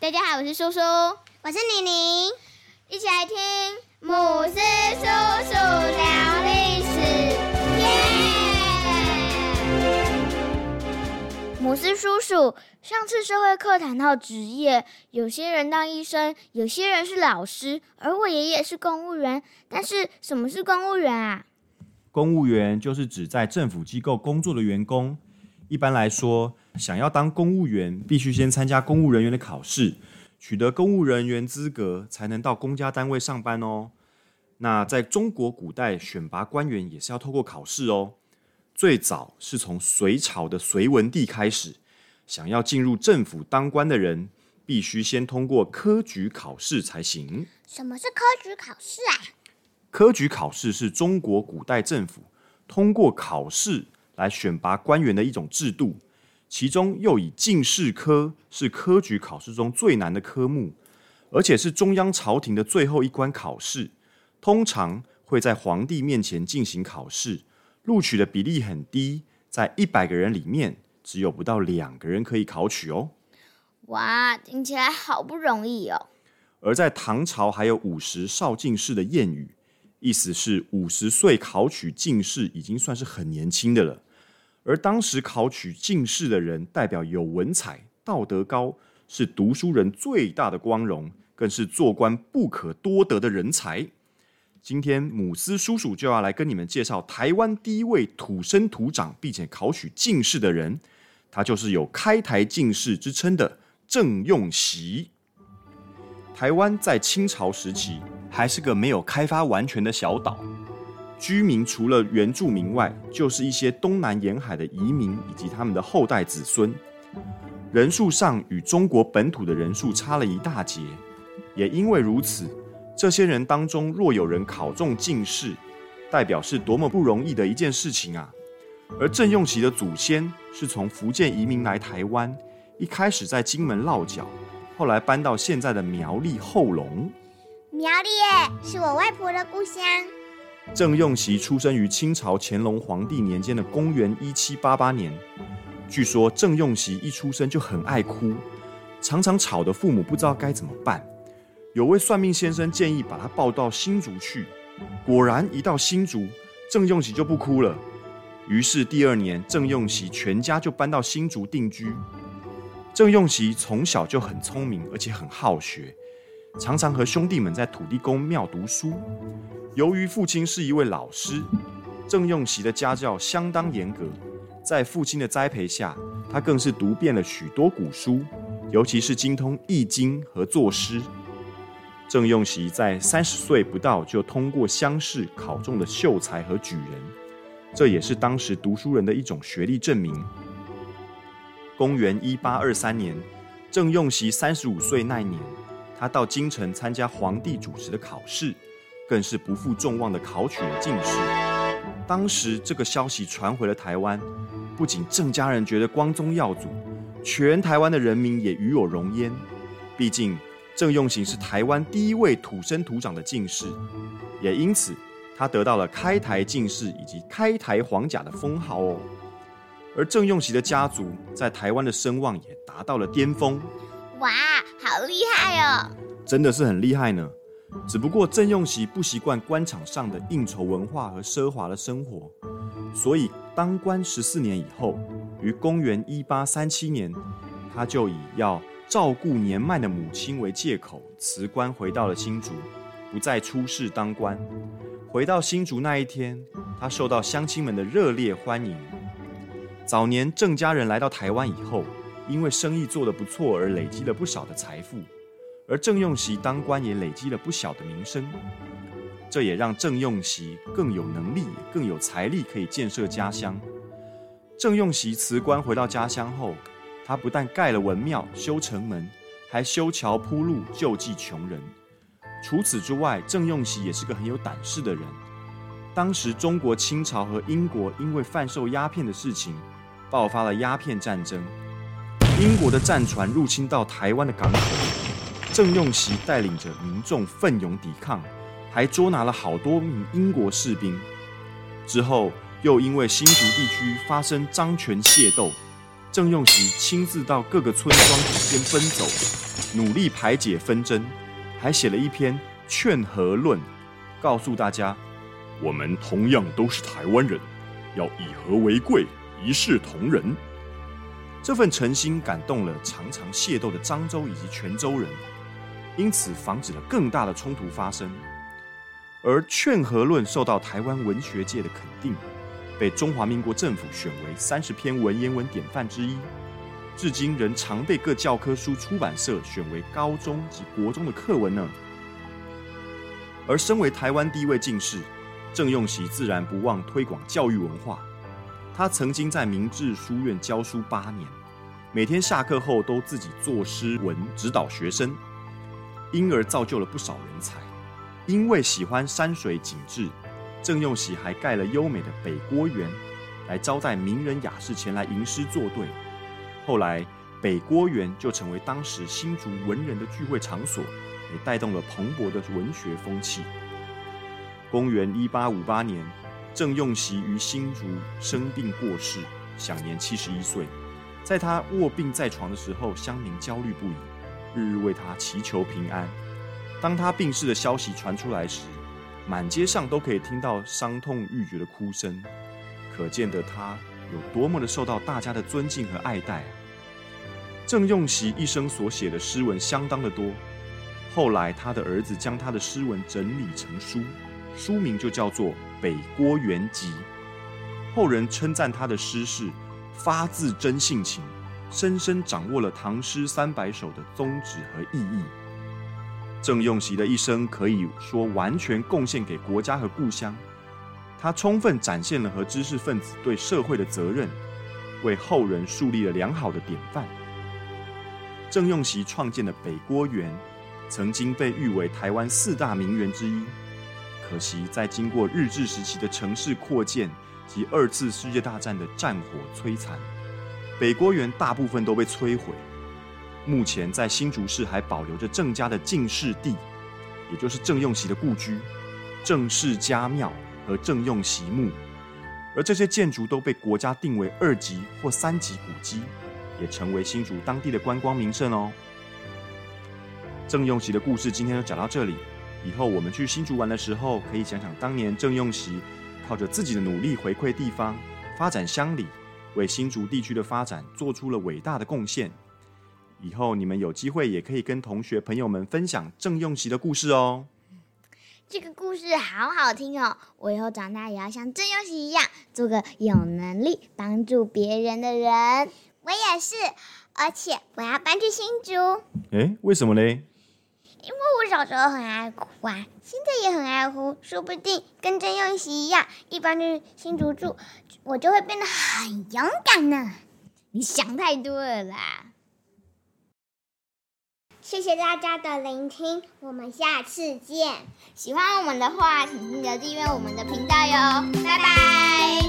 大家好，我是叔叔，我是妮妮，一起来听姆斯叔叔聊历史。耶！姆斯叔叔，上次社会课谈到职业，有些人当医生，有些人是老师，而我爷爷是公务员。但是什么是公务员啊？公务员就是指在政府机构工作的员工。一般来说，想要当公务员，必须先参加公务人员的考试，取得公务人员资格，才能到公家单位上班哦。那在中国古代选拔官员也是要透过考试哦。最早是从隋朝的隋文帝开始，想要进入政府当官的人，必须先通过科举考试才行。什么是科举考试啊？科举考试是中国古代政府通过考试。来选拔官员的一种制度，其中又以进士科是科举考试中最难的科目，而且是中央朝廷的最后一关考试，通常会在皇帝面前进行考试，录取的比例很低，在一百个人里面只有不到两个人可以考取哦。哇，听起来好不容易哦。而在唐朝还有五十少进士的谚语，意思是五十岁考取进士已经算是很年轻的了。而当时考取进士的人，代表有文采、道德高，是读书人最大的光荣，更是做官不可多得的人才。今天姆斯叔叔就要来跟你们介绍台湾第一位土生土长并且考取进士的人，他就是有开台进士之称的郑用锡。台湾在清朝时期还是个没有开发完全的小岛。居民除了原住民外，就是一些东南沿海的移民以及他们的后代子孙，人数上与中国本土的人数差了一大截。也因为如此，这些人当中若有人考中进士，代表是多么不容易的一件事情啊！而郑用锡的祖先是从福建移民来台湾，一开始在金门落脚，后来搬到现在的苗栗后龙。苗栗，是我外婆的故乡。郑用锡出生于清朝乾隆皇帝年间的公元一七八八年。据说郑用锡一出生就很爱哭，常常吵得父母不知道该怎么办。有位算命先生建议把他抱到新竹去，果然一到新竹，郑用锡就不哭了。于是第二年，郑用锡全家就搬到新竹定居。郑用锡从小就很聪明，而且很好学，常常和兄弟们在土地公庙读书。由于父亲是一位老师，郑用锡的家教相当严格，在父亲的栽培下，他更是读遍了许多古书，尤其是精通《易经》和作诗。郑用锡在三十岁不到就通过乡试考中了秀才和举人，这也是当时读书人的一种学历证明。公元一八二三年，郑用锡三十五岁那年，他到京城参加皇帝主持的考试。更是不负众望的考取了进士。当时这个消息传回了台湾，不仅郑家人觉得光宗耀祖，全台湾的人民也与有荣焉。毕竟郑用行是台湾第一位土生土长的进士，也因此他得到了开台进士以及开台皇甲的封号哦。而郑用锡的家族在台湾的声望也达到了巅峰。哇，好厉害哦！真的是很厉害呢。只不过郑用锡不习惯官场上的应酬文化和奢华的生活，所以当官十四年以后，于公元一八三七年，他就以要照顾年迈的母亲为借口辞官，回到了新竹，不再出仕当官。回到新竹那一天，他受到乡亲们的热烈欢迎。早年郑家人来到台湾以后，因为生意做得不错而累积了不少的财富。而郑用锡当官也累积了不小的名声，这也让郑用锡更有能力、更有财力可以建设家乡。郑用锡辞官回到家乡后，他不但盖了文庙、修城门，还修桥铺路，救济穷人。除此之外，郑用锡也是个很有胆识的人。当时中国清朝和英国因为贩售鸦片的事情，爆发了鸦片战争。英国的战船入侵到台湾的港口。郑用锡带领着民众奋勇抵抗，还捉拿了好多名英国士兵。之后又因为新竹地区发生张权械斗，郑用锡亲自到各个村庄之间奔走，努力排解纷争，还写了一篇《劝和论》，告诉大家：我们同样都是台湾人，要以和为贵，一视同仁。这份诚心感动了常常械斗的漳州以及泉州人，因此防止了更大的冲突发生。而《劝和论》受到台湾文学界的肯定，被中华民国政府选为三十篇文言文典范之一，至今仍常被各教科书出版社选为高中及国中的课文呢。而身为台湾第一位进士，郑用锡自然不忘推广教育文化。他曾经在明治书院教书八年，每天下课后都自己作诗文指导学生，因而造就了不少人才。因为喜欢山水景致，郑用喜还盖了优美的北郭园，来招待名人雅士前来吟诗作对。后来，北郭园就成为当时新竹文人的聚会场所，也带动了蓬勃的文学风气。公元一八五八年，郑用锡于新竹生病过世，享年七十一岁。在他卧病在床的时候，乡民焦虑不已，日日为他祈求平安。当他病逝的消息传出来时，满街上都可以听到伤痛欲绝的哭声，可见得他有多么的受到大家的尊敬和爱戴。郑用锡一生所写的诗文相当的多，后来他的儿子将他的诗文整理成书，书名就叫做《北郭元集》。后人称赞他的诗是发自真性情，深深掌握了唐诗三百首的宗旨和意义。郑用锡的一生可以说完全贡献给国家和故乡，他充分展现了和知识分子对社会的责任，为后人树立了良好的典范。郑用锡创建的北郭园，曾经被誉为台湾四大名园之一，可惜在经过日治时期的城市扩建及二次世界大战的战火摧残，北郭园大部分都被摧毁。目前在新竹市还保留着郑家的进士地，也就是郑用锡的故居，郑氏家庙和郑用锡墓，而这些建筑都被国家定为二级或三级古迹，也成为新竹当地的观光名胜哦。郑用锡的故事今天就讲到这里，以后我们去新竹玩的时候，可以想想当年郑用锡靠着自己的努力回馈地方，发展乡里，为新竹地区的发展做出了伟大的贡献。以后你们有机会也可以跟同学朋友们分享郑用锡的故事哦。这个故事好好听哦！我以后长大也要像郑用锡一样，做个有能力帮助别人的人。我也是，而且我要搬去新竹。哎，为什么嘞？因为我小时候很爱哭啊，现在也很爱哭，说不定跟郑用熙一样，一搬去新竹住，我就会变得很勇敢呢。你想太多了啦！谢谢大家的聆听，我们下次见。喜欢我们的话，请记得订阅我们的频道哟，拜拜。